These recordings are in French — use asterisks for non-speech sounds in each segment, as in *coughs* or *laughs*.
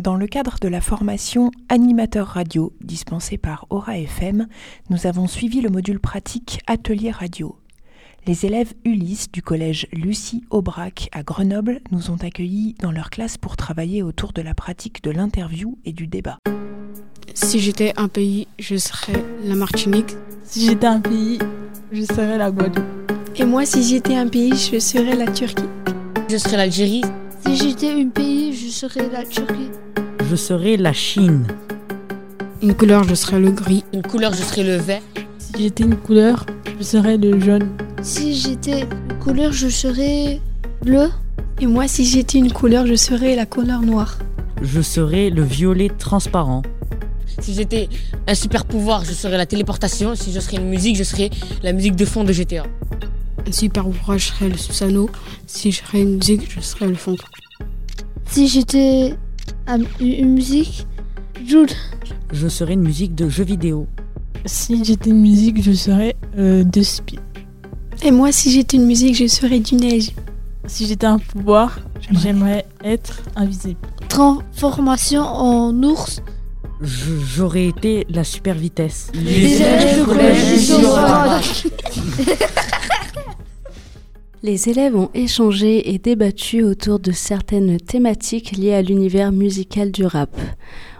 Dans le cadre de la formation animateur radio dispensée par Aura FM, nous avons suivi le module pratique Atelier radio. Les élèves Ulysse du collège Lucie Aubrac à Grenoble nous ont accueillis dans leur classe pour travailler autour de la pratique de l'interview et du débat. Si j'étais un pays, je serais la Martinique. Si j'étais un pays, je serais la Guadeloupe. Et moi, si j'étais un pays, je serais la Turquie. Je serais l'Algérie. Si j'étais un pays, je serais la Turquie. Je serais la Chine. Une couleur, je serais le gris. Une couleur, je serais le vert. Si j'étais une couleur, je serais le jaune. Si j'étais une couleur, je serais bleu. Et moi, si j'étais une couleur, je serais la couleur noire. Je serais le violet transparent. Si j'étais un super pouvoir, je serais la téléportation. Si je serais une musique, je serais la musique de fond de GTA. Un super pouvoir, je serais le Susano. Si je serais une musique, je serais le fond. Si j'étais une musique, Jules. Je serais une musique de jeu vidéo. Si j'étais une musique, je serais euh, de speed. Et moi, si j'étais une musique, je serais du neige. Si j'étais un pouvoir, j'aimerais être invisible. Transformation en ours. J'aurais été la super vitesse. Les élèves du collège Les élèves ont échangé et débattu autour de certaines thématiques liées à l'univers musical du rap.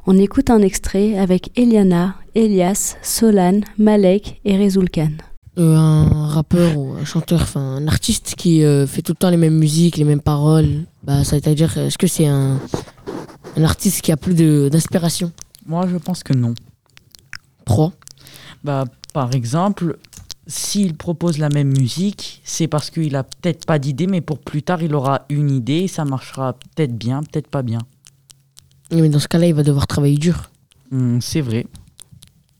On écoute un extrait avec Eliana, Elias, Solane, Malek et Rezulkan. Euh, un rappeur ou un chanteur, enfin un artiste qui euh, fait tout le temps les mêmes musiques, les mêmes paroles, bah, ça veut dire, est-ce que c'est un, un artiste qui a plus d'inspiration? Moi, je pense que non. Trois bah, Par exemple, s'il propose la même musique, c'est parce qu'il a peut-être pas d'idée, mais pour plus tard, il aura une idée et ça marchera peut-être bien, peut-être pas bien. Mais dans ce cas-là, il va devoir travailler dur. Hmm, c'est vrai.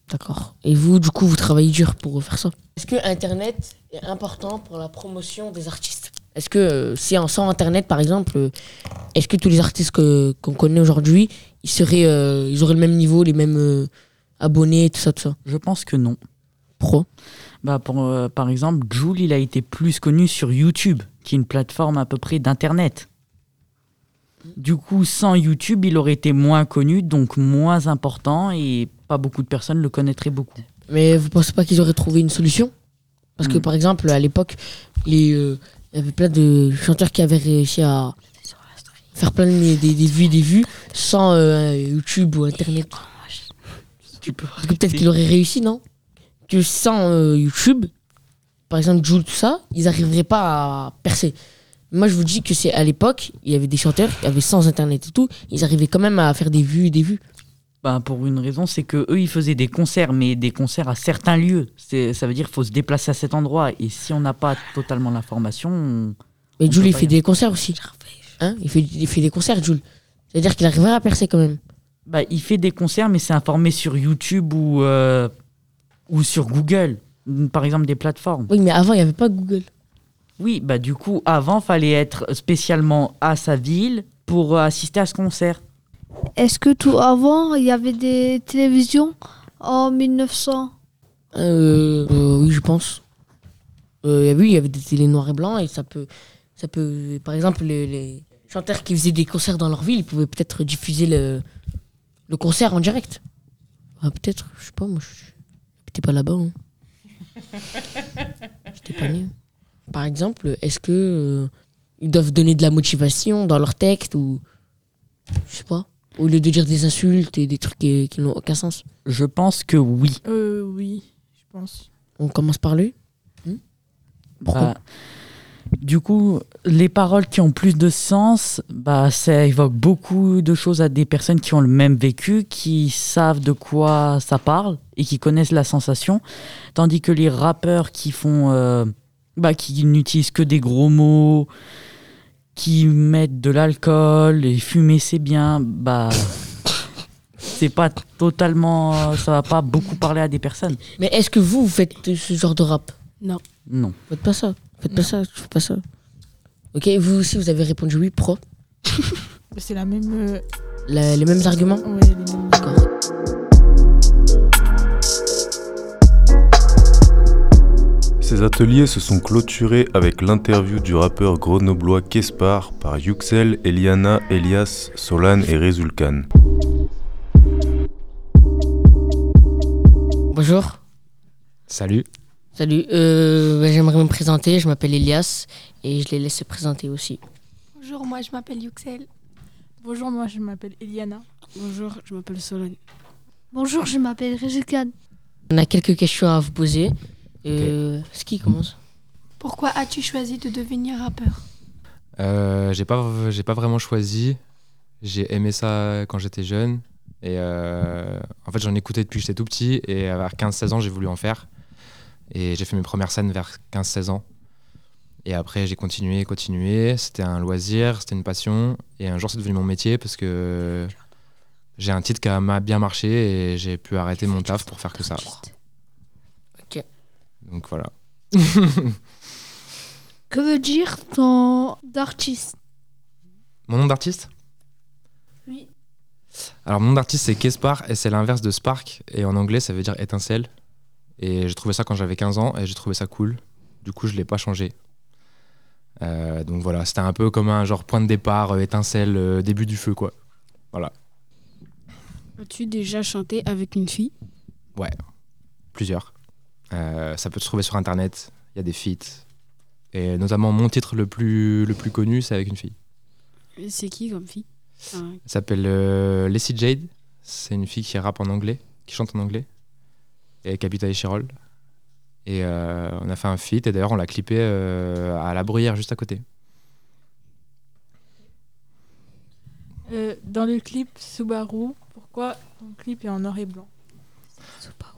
D'accord. Et vous, du coup, vous travaillez dur pour faire ça Est-ce que Internet est important pour la promotion des artistes? Est-ce que euh, si sans Internet, par exemple, euh, est-ce que tous les artistes qu'on connaît aujourd'hui, ils seraient, euh, ils auraient le même niveau, les mêmes abonnés, tout ça, tout ça? Je pense que non. Pro bah pour, Par exemple, Jules, il a été plus connu sur YouTube, qui est une plateforme à peu près d'Internet. Du coup, sans YouTube, il aurait été moins connu, donc moins important, et pas beaucoup de personnes le connaîtraient beaucoup. Mais vous pensez pas qu'ils auraient trouvé une solution? Parce que par exemple, à l'époque, il y avait plein de chanteurs qui avaient réussi à faire plein de des, vues, des vues, sans YouTube ou Internet. Peut-être qu'il aurait réussi, non? Que sans YouTube, par exemple, Jules, tout ça, ils n'arriveraient pas à percer. Moi, je vous dis que c'est à l'époque, il y avait des chanteurs qui avaient sans internet et tout, ils arrivaient quand même à faire des vues, des vues. Bah, pour une raison, c'est que eux, ils faisaient des concerts, mais des concerts à certains lieux. Ça veut dire qu'il faut se déplacer à cet endroit. Et si on n'a pas totalement l'information. Mais Jules, il fait des concerts aussi. Hein il, fait, il fait des concerts, Jules. C'est-à-dire qu'il arriverait à percer quand même. Bah, il fait des concerts, mais c'est informé sur YouTube ou, euh, ou sur Google. Par exemple, des plateformes. Oui, mais avant, il n'y avait pas Google. Oui, bah du coup, avant, fallait être spécialement à sa ville pour assister à ce concert. Est-ce que tout avant, il y avait des télévisions en 1900 euh, euh, Oui, je pense. Euh, oui, il y avait des télé noirs et blancs et ça peut, ça peut, par exemple, les, chanteurs qui faisaient des concerts dans leur ville, ils pouvaient peut-être diffuser le, le concert en direct. Ah, peut-être, je sais pas, moi, j'étais pas là-bas. Hein. *laughs* J'étais pas né. Par exemple, est-ce que euh, ils doivent donner de la motivation dans leur texte ou je sais pas, au lieu de dire des insultes et des trucs qui, n'ont aucun sens? Je pense que oui. Euh, oui, je pense. On commence par lui? Hmm? Pourquoi? Bah, Du coup, les paroles qui ont plus de sens, bah, ça évoque beaucoup de choses à des personnes qui ont le même vécu, qui savent de quoi ça parle et qui connaissent la sensation. Tandis que les rappeurs qui font. Euh, bah, qui n'utilisent que des gros mots, qui mettent de l'alcool et fumer c'est bien, bah *coughs* c'est pas totalement, ça va pas beaucoup parler à des personnes. Mais est-ce que vous, vous faites ce genre de rap? Non. Non. Faites pas ça? Faites pas ça. Faites pas ça. Ok, vous aussi, vous avez répondu oui, pro. *laughs* c'est la même. Euh, les mêmes arguments. Oui, les mêmes. D'accord. Ces ateliers se sont clôturés avec l'interview du rappeur grenoblois Kespar par Yuxel, Eliana, Elias, Solan et Rezulkan. Bonjour. Salut. Salut. Euh, bah, J'aimerais me présenter. Je m'appelle Elias et je les laisse se présenter aussi. Bonjour, moi je m'appelle Yuxel. Bonjour, moi je m'appelle Eliana. Bonjour, je m'appelle Solane. Bonjour, je m'appelle Rizkan. On a quelques questions à vous poser. Euh, Ce qui commence Pourquoi as-tu choisi de devenir rappeur? Euh, j'ai pas, j'ai pas vraiment choisi. J'ai aimé ça quand j'étais jeune. Et euh, en fait, j'en écoutais depuis que j'étais tout petit. Et vers 15-16 ans, j'ai voulu en faire. Et j'ai fait mes premières scènes vers 15-16 ans. Et après, j'ai continué, continué. C'était un loisir, c'était une passion. Et un jour, c'est devenu mon métier parce que j'ai un titre qui a m'a bien marché et j'ai pu arrêter mon taf pour faire que ça. Ok. Donc voilà. *laughs* Que veut dire ton d'artiste? Mon nom d'artiste? Oui. Alors, mon nom d'artiste, c'est Kespar et c'est l'inverse de Spark. Et en anglais, ça veut dire étincelle. Et j'ai trouvé ça quand j'avais 15 ans et j'ai trouvé ça cool. Du coup, je l'ai pas changé. Euh, donc voilà, c'était un peu comme un genre point de départ, euh, étincelle, euh, début du feu, quoi. Voilà, As-tu déjà chanté avec une fille? Plusieurs. Euh, ça peut se trouver sur internet, il y a des feats. Et notamment, mon titre le plus, le plus connu, c'est avec une fille. C'est qui comme fille? Ah, Elle s'appelle Leslie Jade. C'est une fille qui rappe en anglais, qui chante en anglais, et à Échirol. Et euh, on a fait un feat, et d'ailleurs on l'a clippé euh, à la bruyère juste à côté. Euh, dans le clip Subaru, pourquoi ton clip est en noir et blanc?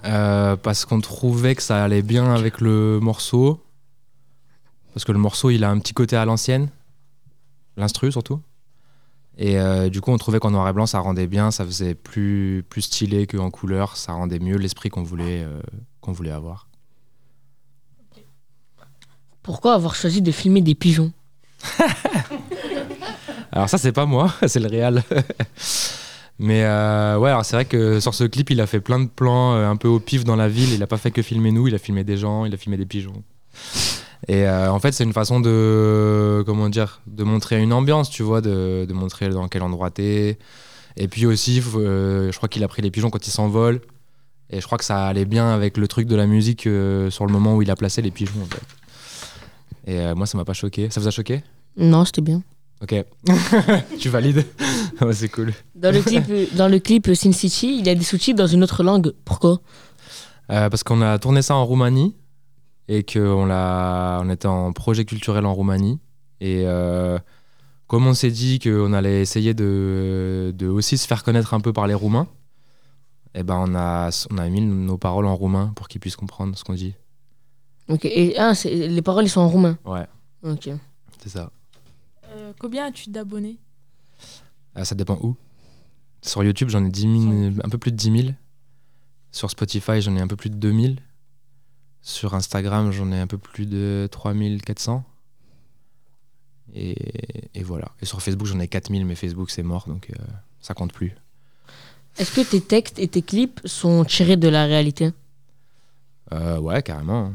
Parce qu'on trouvait que ça allait bien avec le morceau. Parce que le morceau, il a un petit côté à l'ancienne. L'instru surtout. Et euh, du coup, on trouvait qu'en noir et blanc, ça rendait bien, ça faisait plus, plus stylé qu'en couleur, ça rendait mieux l'esprit qu'on voulait, euh, qu'on voulait avoir. Pourquoi avoir choisi de filmer des pigeons? *laughs* Alors ça, c'est pas moi, *laughs* c'est le réal. *laughs* Mais euh, ouais, alors c'est vrai que sur ce clip, il a fait plein de plans un peu au pif dans la ville. Il a pas fait que filmer nous, il a filmé des gens, il a filmé des pigeons. Et euh, en fait, c'est une façon de comment dire, de montrer une ambiance, tu vois, de, de montrer dans quel endroit t'es. Et puis aussi, euh, je crois qu'il a pris les pigeons quand ils s'envolent. Et je crois que ça allait bien avec le truc de la musique euh, sur le moment où il a placé les pigeons. En fait. Et euh, moi, ça m'a pas choqué. Ça vous a choqué? Non, c'était bien. Ok. *laughs* tu valides? *laughs* Ouais, C'est cool. Dans le clip, *laughs* dans le clip Sin City, il y a des sous-titres dans une autre langue. Pourquoi? Euh, parce qu'on a tourné ça en Roumanie et qu'on l'a, on était en projet culturel en Roumanie. Et euh, comme on s'est dit qu'on allait essayer de, de aussi se faire connaître un peu par les Roumains, et ben on a, on a mis nos paroles en roumain pour qu'ils puissent comprendre ce qu'on dit. Ok. Et ah, c'est- les paroles, ils sont en roumain. Ouais, Ok. c'est ça. Euh, Combien as-tu d'abonnés? Ah, ça dépend où. Sur YouTube, j'en ai 10 000, un peu plus de 10 000. Sur Spotify, j'en ai un peu plus de 2000. Sur Instagram, j'en ai un peu plus de 3400. Et, et voilà. Et sur Facebook, j'en ai 4000, mais Facebook, c'est mort, donc euh, ça compte plus. Est-ce que tes textes et tes clips sont tirés de la réalité? Euh, ouais, carrément.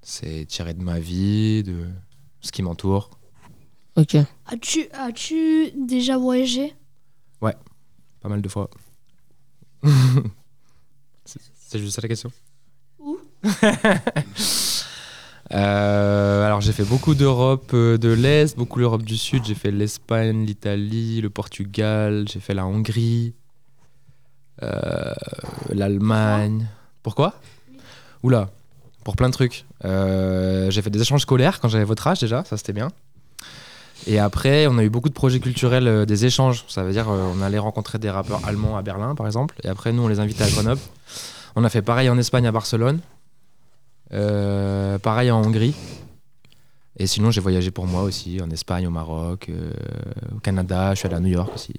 C'est tiré de ma vie, de ce qui m'entoure. Ok. As-tu as-tu déjà voyagé? Pas mal de fois. *laughs* c'est c'est juste ça la question *laughs* Euh, alors j'ai fait beaucoup d'Europe euh, de l'Est, beaucoup l'Europe du Sud. J'ai fait l'Espagne, l'Italie, le Portugal, j'ai fait la Hongrie, euh, l'Allemagne. Pourquoi? Oula, pour plein de trucs. J'ai fait des échanges scolaires quand j'avais votre âge déjà, ça c'était bien. Et après, on a eu beaucoup de projets culturels, des échanges. Ça veut dire, on allait rencontrer des rappeurs allemands à Berlin, par exemple. Et après, nous, on les invitait à Grenoble. On a fait pareil en Espagne, à Barcelone. Euh, pareil en Hongrie. Et sinon, j'ai voyagé pour moi aussi, en Espagne, au Maroc, euh, au Canada. Je suis allé à New York aussi.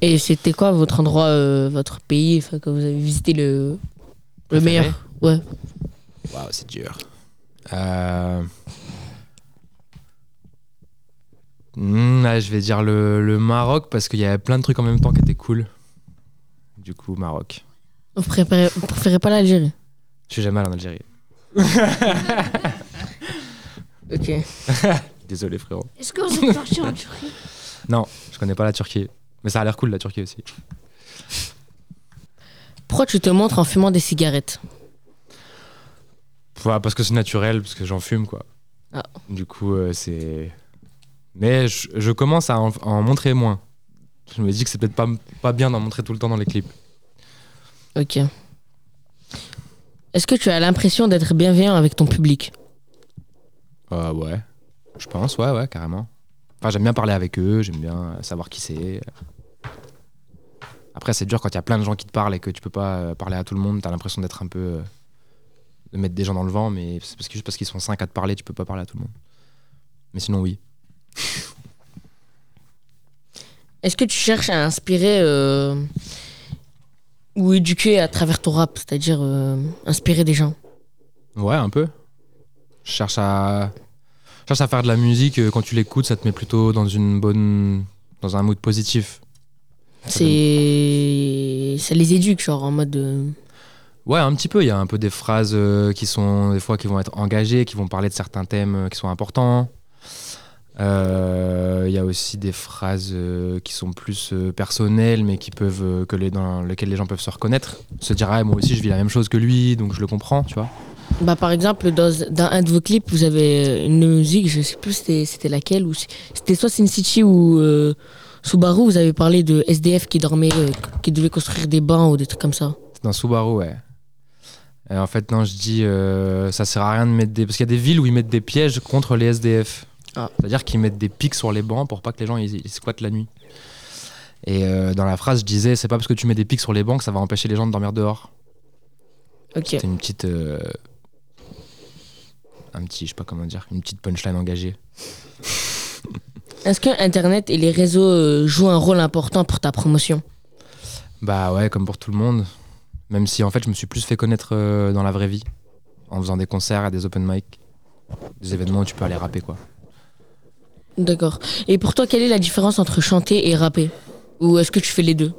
Et c'était quoi votre endroit, euh, votre pays, que vous avez visité le, le meilleur? Ouais. Waouh, c'est dur. Euh... hmm, ah, je vais dire le, le Maroc parce qu'il y avait plein de trucs en même temps qui étaient cool. Du coup, Maroc. Vous préférez, vous préférez pas l'Algérie? Je suis jamais allé en Algérie. *laughs* Ok. *laughs* Désolé frérot. Est-ce que vous êtes parti en *laughs* Turquie? Non, je connais pas la Turquie. Mais ça a l'air cool la Turquie aussi. Pourquoi tu te montres en fumant des cigarettes? Ouais, parce que c'est naturel, parce que j'en fume quoi. Ah. Du coup, euh, c'est. Mais je, je commence à en, à en montrer moins. Je me dis que c'est peut-être pas, pas bien d'en montrer tout le temps dans les clips. Ok. Est-ce que tu as l'impression d'être bienveillant avec ton public? Euh, ouais. Je pense, ouais, ouais, carrément. Enfin, j'aime bien parler avec eux, j'aime bien euh, savoir qui c'est. Après, c'est dur quand il y a plein de gens qui te parlent et que tu peux pas euh, parler à tout le monde. T'as l'impression d'être un peu. euh, de mettre des gens dans le vent, mais c'est parce que juste parce qu'ils sont cinq à te parler, tu peux pas parler à tout le monde. Mais sinon, oui. Est-ce que tu cherches à inspirer euh, ou éduquer à travers ton rap, c'est-à-dire euh, inspirer des gens Ouais, un peu. Je cherche à. je cherche à faire de la musique, euh, quand tu l'écoutes, ça te met plutôt dans une bonne. dans un mood positif. C'est. Ça les éduque, genre en mode. euh, Ouais, un petit peu. Il y a un peu des phrases qui sont des fois qui vont être engagées, qui vont parler de certains thèmes qui sont importants. Euh, Il y a aussi des phrases euh, qui sont plus euh, personnelles, mais qui peuvent euh, que les, dans lesquelles les gens peuvent se reconnaître, se dire ah moi aussi je vis la même chose que lui, donc je le comprends, tu vois. Bah, par exemple, dans, dans un de vos clips, vous avez une musique, je sais plus c'était laquelle, ou c'était soit Sin City ou euh, Subaru, vous avez parlé de SDF qui dormait, euh, qui devait construire des bancs ou des trucs comme ça. C'est dans Subaru, ouais. Et en fait, non, je dis, euh, ça sert à rien de mettre des. Parce qu'il y a des villes où ils mettent des pièges contre les SDF. Ah. C'est-à-dire qu'ils mettent des pics sur les bancs pour pas que les gens ils, ils squattent la nuit. Et euh, dans la phrase, je disais, c'est pas parce que tu mets des pics sur les bancs que ça va empêcher les gens de dormir dehors. Ok. C'est une petite. euh, un petit, je sais pas comment dire, une petite punchline engagée. *laughs* Est-ce que Internet et les réseaux euh, jouent un rôle important pour ta promotion? Bah ouais, comme pour tout le monde. Même si en fait, je me suis plus fait connaître dans la vraie vie. En faisant des concerts, à des open mic. Des événements où tu peux aller rapper, quoi. D'accord. Et pour toi, quelle est la différence entre chanter et rapper? Ou est-ce que tu fais les deux?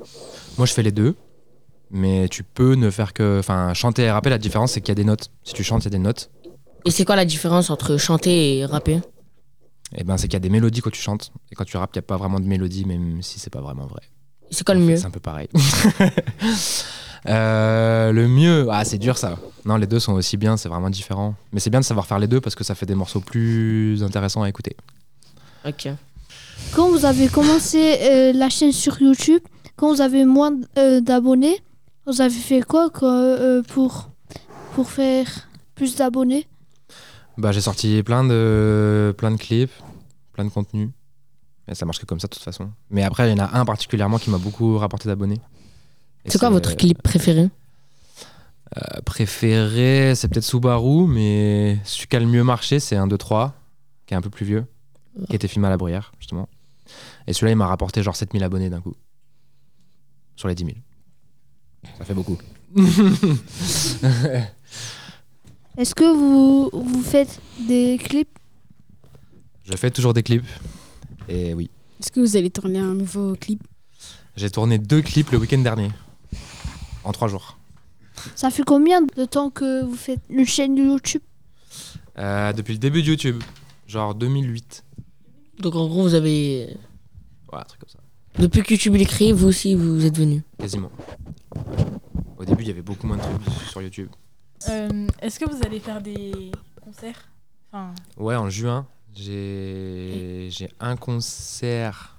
Moi, je fais les deux. Mais tu peux ne faire que. Enfin, chanter et rapper, la différence, c'est qu'il y a des notes. Si tu chantes, il y a des notes. Et c'est quoi la différence entre chanter et rapper? Et ben, c'est qu'il y a des mélodies quand tu chantes. Et quand tu rappes, il n'y a pas vraiment de mélodie, même si c'est pas vraiment vrai. C'est quoi le En fait, mieux? C'est un peu pareil. *laughs* Euh, le mieux, ah, c'est dur ça. Non, les deux sont aussi bien, c'est vraiment différent. Mais c'est bien de savoir faire les deux parce que ça fait des morceaux plus intéressants à écouter. Ok. Quand vous avez commencé euh, la chaîne sur YouTube, quand vous avez moins euh, d'abonnés, vous avez fait quoi quoi, euh, pour, pour faire plus d'abonnés? Bah, j'ai sorti plein de, plein de clips, plein de contenus. Et ça marche que comme ça de toute façon. Mais après, il y en a un particulièrement qui m'a beaucoup rapporté d'abonnés. C'est quoi votre clip préféré? Euh, préféré C'est peut-être Subaru, mais celui qui a le mieux marché, c'est un 2-3, qui est un peu plus vieux, qui été filmé à la bruyère, justement. Et celui-là, il m'a rapporté genre 7000 abonnés d'un coup. Sur les 10 000. Ça fait beaucoup. *laughs* Est-ce que vous, vous faites des clips? Je fais toujours des clips. Et oui. Est-ce que vous allez tourner un nouveau clip? J'ai tourné deux clips le week-end dernier. En trois jours. Ça fait combien de temps que vous faites une chaîne YouTube? Euh, depuis le début de YouTube. Genre 2008. Donc en gros, vous avez. Ouais, un truc comme ça. Depuis que YouTube est créé, vous aussi, vous êtes venu. Quasiment. Au début, il y avait beaucoup moins de trucs sur YouTube. Euh, Est-ce que vous allez faire des concerts? Enfin, Ouais, en juin, j'ai j'ai un concert.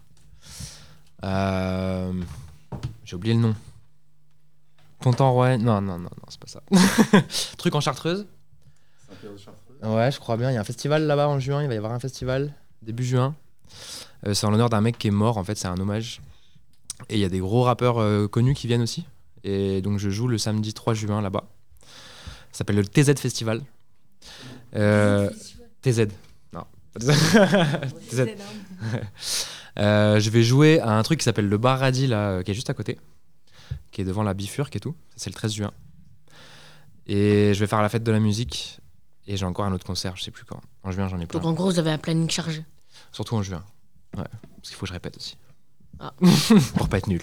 Euh, J'ai oublié le nom. Pontant-Rouen. Non, non, non, non, c'est pas ça. *laughs* Truc en Chartreuse. Ouais, je crois bien. Il y a un festival là-bas en juin. Il va y avoir un festival début juin. Euh, c'est en l'honneur d'un mec qui est mort. En fait, c'est un hommage. Et il y a des gros rappeurs euh, connus qui viennent aussi. Et donc, je joue le samedi 3 juin là-bas. Ça s'appelle le TZ Festival. Euh, TZ. Non. *laughs* pas TZ. *laughs* Euh, je vais jouer à un truc qui s'appelle le Bar Radis, là, qui est juste à côté, qui est devant la Bifurque et tout. Ça, C'est le 13 juin. Et je vais faire la fête de la musique. Et j'ai encore un autre concert, je sais plus quand. En juin, j'en ai plein. Donc en gros, vous avez un planning chargé. Surtout en juin. Ouais. Parce qu'il faut que je répète aussi. Ah. *laughs* Pour pas être nul.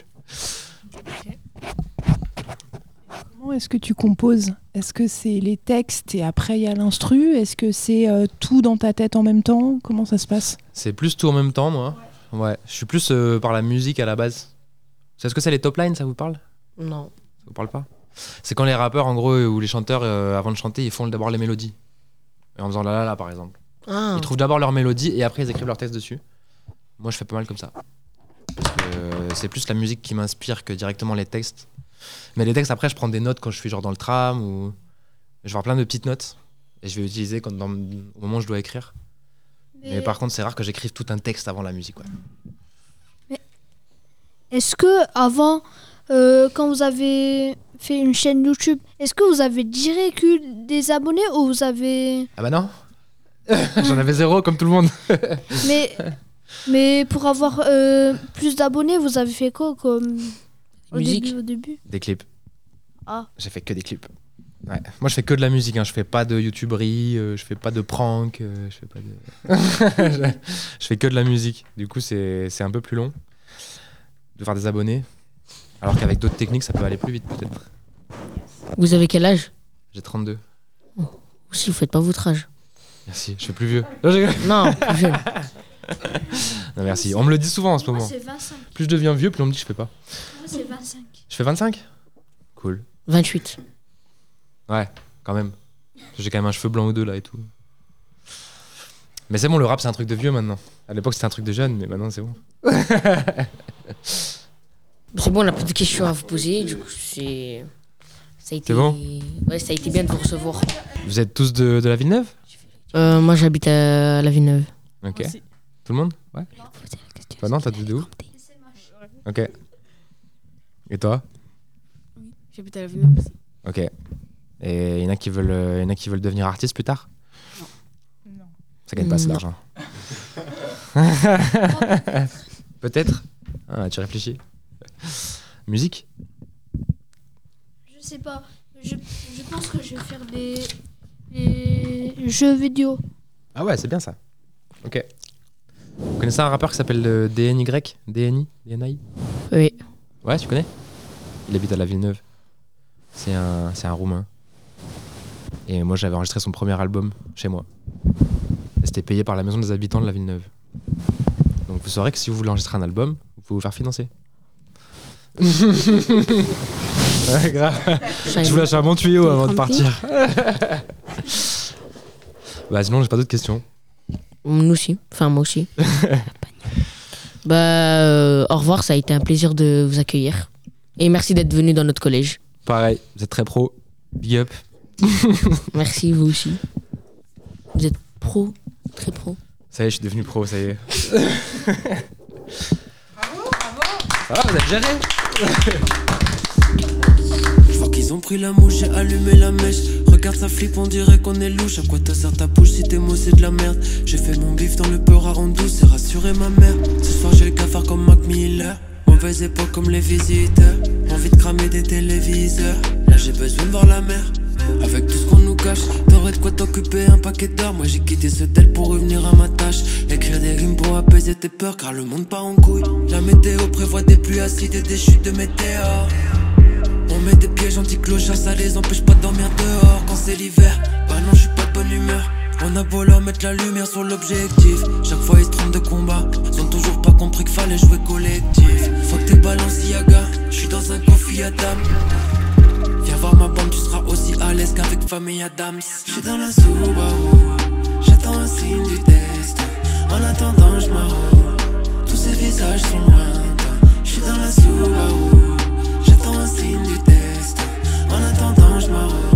Comment est-ce que tu composes? Est-ce que c'est les textes et après il y a l'instru? Est-ce que c'est euh, tout dans ta tête en même temps? Comment ça se passe? C'est plus tout en même temps, moi. Ouais. Je suis plus euh, par la musique à la base. C'est ce que c'est les top lines, ça vous parle? Non. Ça vous parle pas? C'est quand les rappeurs, en gros, ou les chanteurs, euh, avant de chanter, ils font d'abord les mélodies. Et en faisant la la la, par exemple. Ah. Ils trouvent d'abord leur mélodie et après ils écrivent leur texte dessus. Moi, je fais pas mal comme ça. Parce que euh, c'est plus la musique qui m'inspire que directement les textes. Mais les textes, après, je prends des notes quand je suis genre dans le tram ou. Je vais avoir plein de petites notes et je vais utiliser quand dans- au moment où je dois écrire. Mais, par contre, c'est rare que j'écrive tout un texte avant la musique. Ouais. Est-ce que avant, euh, quand vous avez fait une chaîne YouTube, est-ce que vous avez direct eu des abonnés ou vous avez... Ah bah non *laughs* J'en avais zéro comme tout le monde. *laughs* mais, mais pour avoir euh, plus d'abonnés, vous avez fait quoi comme... Au Musique. début, au début? Des clips. Ah. J'ai fait que des clips. Ouais. Moi, je fais que de la musique. Hein. Je fais pas de youtuberie, euh, je fais pas de prank, euh, je fais pas de. *laughs* je, fais que de la musique. Du coup, c'est c'est un peu plus long de faire des abonnés. Alors qu'avec d'autres techniques, ça peut aller plus vite, peut-être. Vous avez quel âge? J'ai 32. Aussi, vous faites pas votre âge. Merci, je suis plus vieux. Non. Non, *laughs* plus jeune. Non, merci. On me le dit souvent en ce Moi, moment. c'est 25. Plus je deviens vieux, plus on me dit que je fais pas. Moi, c'est 25. Je fais 25 Cool. 28. Ouais, quand même. J'ai quand même un cheveu blanc ou deux là et tout. Mais c'est bon, le rap c'est un truc de vieux maintenant. À l'époque c'était un truc de jeune, mais maintenant c'est bon. *laughs* C'est bon, on a plus de questions à vous poser. Du coup, c'est. Ça a été... C'est bon Ouais, ça a été bien de vous recevoir. Vous êtes tous de, de la Villeneuve? Euh, moi, j'habite à La Villeneuve. Ok. Tout le monde? Ouais. Toi non, t'as de où Ok. Et toi? J'habite à la Villeneuve aussi. Ok. Et il y en a qui veulent, euh, y en a qui veulent devenir artistes plus tard? Non. Ça gagne pas assez Non. d'argent. *laughs* Peut-être Ah, tu réfléchis Musique? Je sais pas. Je, je pense que je vais faire des, des jeux vidéo. Ah ouais, c'est bien ça. Ok. Vous connaissez un rappeur qui s'appelle euh, DNY DNI DNI Oui. Ouais, tu connais? Il habite à la Villeneuve. C'est un, c'est un Roumain. Et moi, j'avais enregistré son premier album chez moi. Et C'était payé par la maison des habitants de la Villeneuve. Donc vous saurez que si vous voulez enregistrer un album, vous pouvez vous faire financer. *laughs* ouais, grave. Je vous lâche un bon tuyau avant de partir. *laughs* bah sinon, j'ai pas d'autres questions. Nous aussi. Enfin, moi aussi. *laughs* bah, euh, au revoir, ça a été un plaisir de vous accueillir. Et merci d'être venu dans notre collège. Pareil, vous êtes très pro. Big up. *laughs* Merci, vous aussi. Vous êtes pro, très pro. Ça y est, je suis devenu pro, ça y est. Ça *laughs* va, vous êtes géré Qu'ils ont pris la mouche, j'ai allumé la mèche. Regarde ça flippe, on dirait qu'on est louche. À quoi te sert ta bouche si tes mots c'est de la merde? J'ai fait mon bif dans le peur à rendre douce et rassurer ma mère. Ce soir j'ai le cafard comme Mac Miller. Mauvaise époque comme les visiteurs. Envie de cramer des téléviseurs. Là j'ai besoin de voir la mer. Avec tout ce qu'on nous cache, t'aurais de quoi t'occuper un paquet d'heures. Moi j'ai quitté ce tel pour revenir à ma tâche. Écrire des rimes pour apaiser tes peurs, car le monde part en couille. La météo prévoit des pluies acides et des chutes de météores. Met des pièges anti-clochards, ça les empêche pas de dormir dehors quand c'est l'hiver. Bah non, je suis pas de bonne humeur. On a beau leur mettre la lumière sur l'objectif. Chaque fois ils se trompent de combat. Ils ont toujours pas compris qu'il fallait jouer collectif. Faut que t'es Balenciaga. Je suis dans un coffee Adam. Viens voir ma bande, tu seras aussi à l'aise qu'avec famille Adams. Je suis dans la Subaru. J'attends un signe du destin. En attendant, je. Tous ces visages sont lointains. Je suis dans la Subaru. J'attends un signe du destin. Lointains.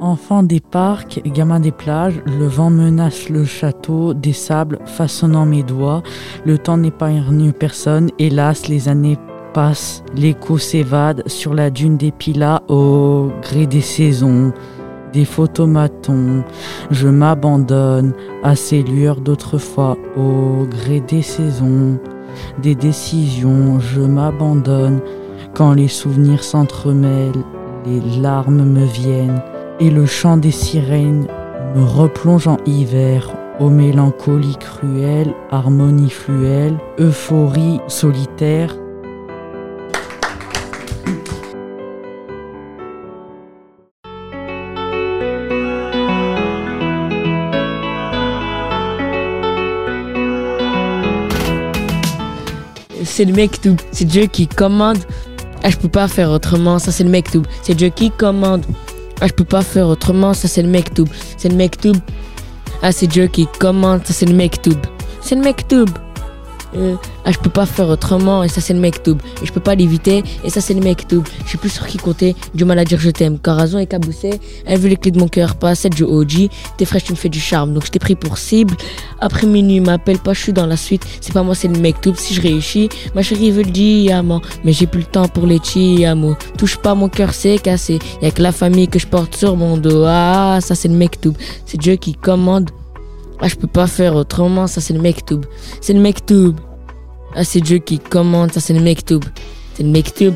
Enfant des parcs, gamin des plages, le vent menace le château, des sables façonnant mes doigts. Le temps n'épargne personne, hélas, les années passent, l'écho s'évade sur la dune des pilas au gré des saisons. Des photomatons, je m'abandonne à ces lueurs d'autrefois au gré des saisons. Des décisions, je m'abandonne quand les souvenirs s'entremêlent les larmes me viennent et le chant des sirènes me replonge en hiver aux mélancolies cruelles, harmonie fluelle, euphorie solitaire. C'est le mektoub, c'est Dieu qui commande. Ah, je peux pas faire autrement, ça c'est le mektoub. C'est Dieu qui commande. Ah, je peux pas faire autrement, ça c'est le mektoub. C'est le mektoub. Ah, c'est Dieu qui commande, ça c'est le mektoub. C'est le mektoub. Euh, ah, je peux pas faire autrement, et ça c'est le mektoub. Et je peux pas l'éviter, et ça c'est le mektoub. Je suis plus sur qui compter, du mal à dire je t'aime. Car raison est caboussée, elle veut les clés de mon cœur, pas celle du OG. T'es fraîche, tu me fais du charme, donc je t'ai pris pour cible. Après minuit, m'appelle pas, je suis dans la suite. C'est pas moi, c'est le mektoub. Si je réussis, ma chérie veut le diamant. Mais j'ai plus le temps pour les chiamos. Touche pas, mon cœur c'est cassé. Y'a que la famille que je porte sur mon dos. Ah, ça c'est le mektoub. C'est Dieu qui commande. Ah, je peux pas faire autrement, ça c'est le mektoub. C'est le mektoub. Ah, c'est Dieu qui commande, ça c'est le mektoub. C'est le mektoub.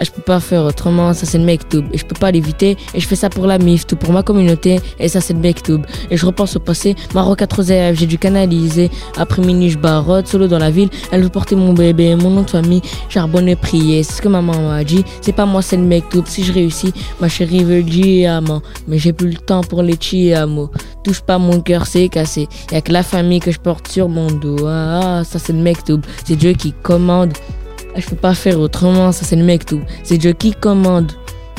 Ah, je peux pas faire autrement, ça c'est le mektoub. Et je peux pas l'éviter, et je fais ça pour la MIF, tout pour ma communauté, et ça c'est le mektoub. Et je repense au passé, Maroc à Trosev, j'ai dû canaliser. Après minuit, je barotte, solo dans la ville, elle veut porter mon bébé, mon nom de famille, charbonne et prier. C'est ce que maman m'a dit, c'est pas moi, c'est le mektoub. Si je réussis, ma chérie veut diamant. Mais j'ai plus le temps pour les chiamos. Touche pas mon cœur, c'est cassé. Y'a que la famille que je porte sur mon dos. Ah, ça c'est le mektoub. C'est Dieu qui commande. Ah, je peux pas faire autrement, ça c'est le mektoub. C'est Dieu qui commande.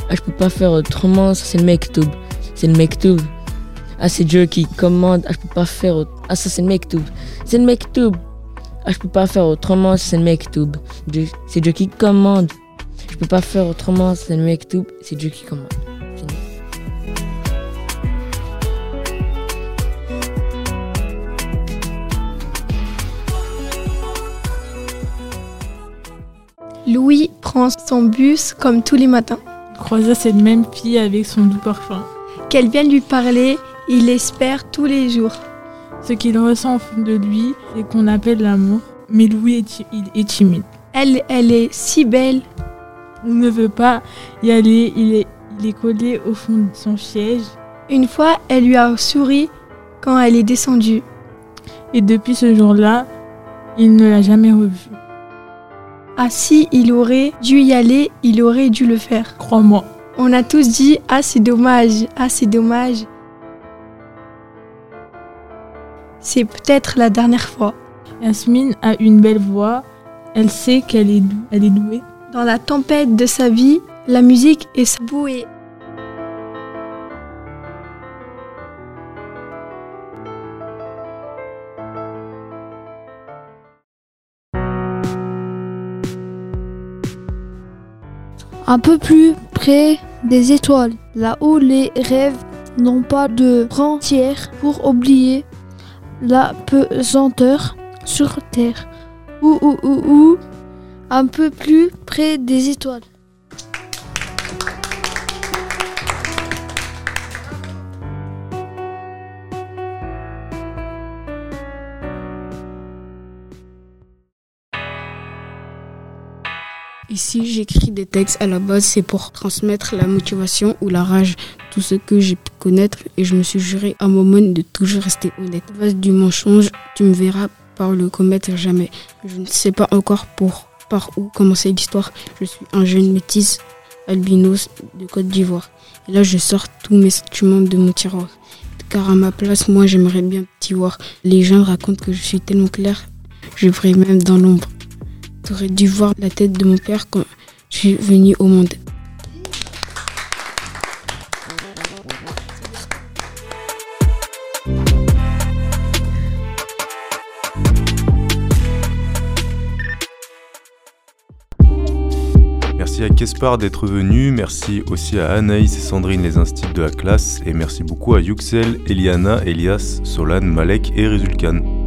Ah, je peux pas faire autrement, ça c'est le mektoub. C'est le mektoub. Ah, c'est Dieu qui commande. Ah, je peux pas faire autrement. Ah, ça c'est le mektoub. C'est le mektoub. Ah, je peux pas faire autrement, ça c'est le mektoub. C'est Dieu qui commande. Je peux pas faire autrement, c'est le mektoub. C'est Dieu qui commande. Louis prend son bus comme tous les matins. Croisa cette même fille avec son doux parfum. Qu'elle vienne lui parler, il espère tous les jours. Ce qu'il ressent au fond de lui, c'est qu'on appelle l'amour. Mais Louis est, ti- il est timide. Elle, elle est si belle. Il ne veut pas y aller, il est, il est collé au fond de son siège. Une fois, elle lui a souri quand elle est descendue. Et depuis ce jour-là, il ne l'a jamais revue. Ah si, il aurait dû y aller, il aurait dû le faire. Crois-moi. On a tous dit Ah c'est dommage, ah c'est dommage. C'est peut-être la dernière fois. Yasmine a une belle voix. Elle sait qu'elle est, elle est douée. Dans la tempête de sa vie, la musique est sa bouée. Un peu plus près des étoiles, là où les rêves n'ont pas de frontières pour oublier la pesanteur sur terre. Ou, ou, ou, ou, un peu plus près des étoiles. Ici, j'écris des textes à la base, c'est pour transmettre la motivation ou la rage, tout ce que j'ai pu connaître et je me suis juré à moment de toujours rester honnête. Vase du mensonge, tu me verras par le commettre jamais. Je ne sais pas encore pour par où commencer l'histoire. Je suis un jeune métis albinos de Côte d'Ivoire. Et là, je sors tous mes sentiments de mon tiroir. Car à ma place, moi, j'aimerais bien t'y voir. Les gens racontent que je suis tellement clair, je brille même dans l'ombre. T'aurais dû voir la tête de mon père quand je suis venu au monde. Merci à Kespar d'être venu, merci aussi à Anaïs et Sandrine les instits de la classe et merci beaucoup à Yuxel, Eliana, Elias, Solan, Malek et Rezulkan.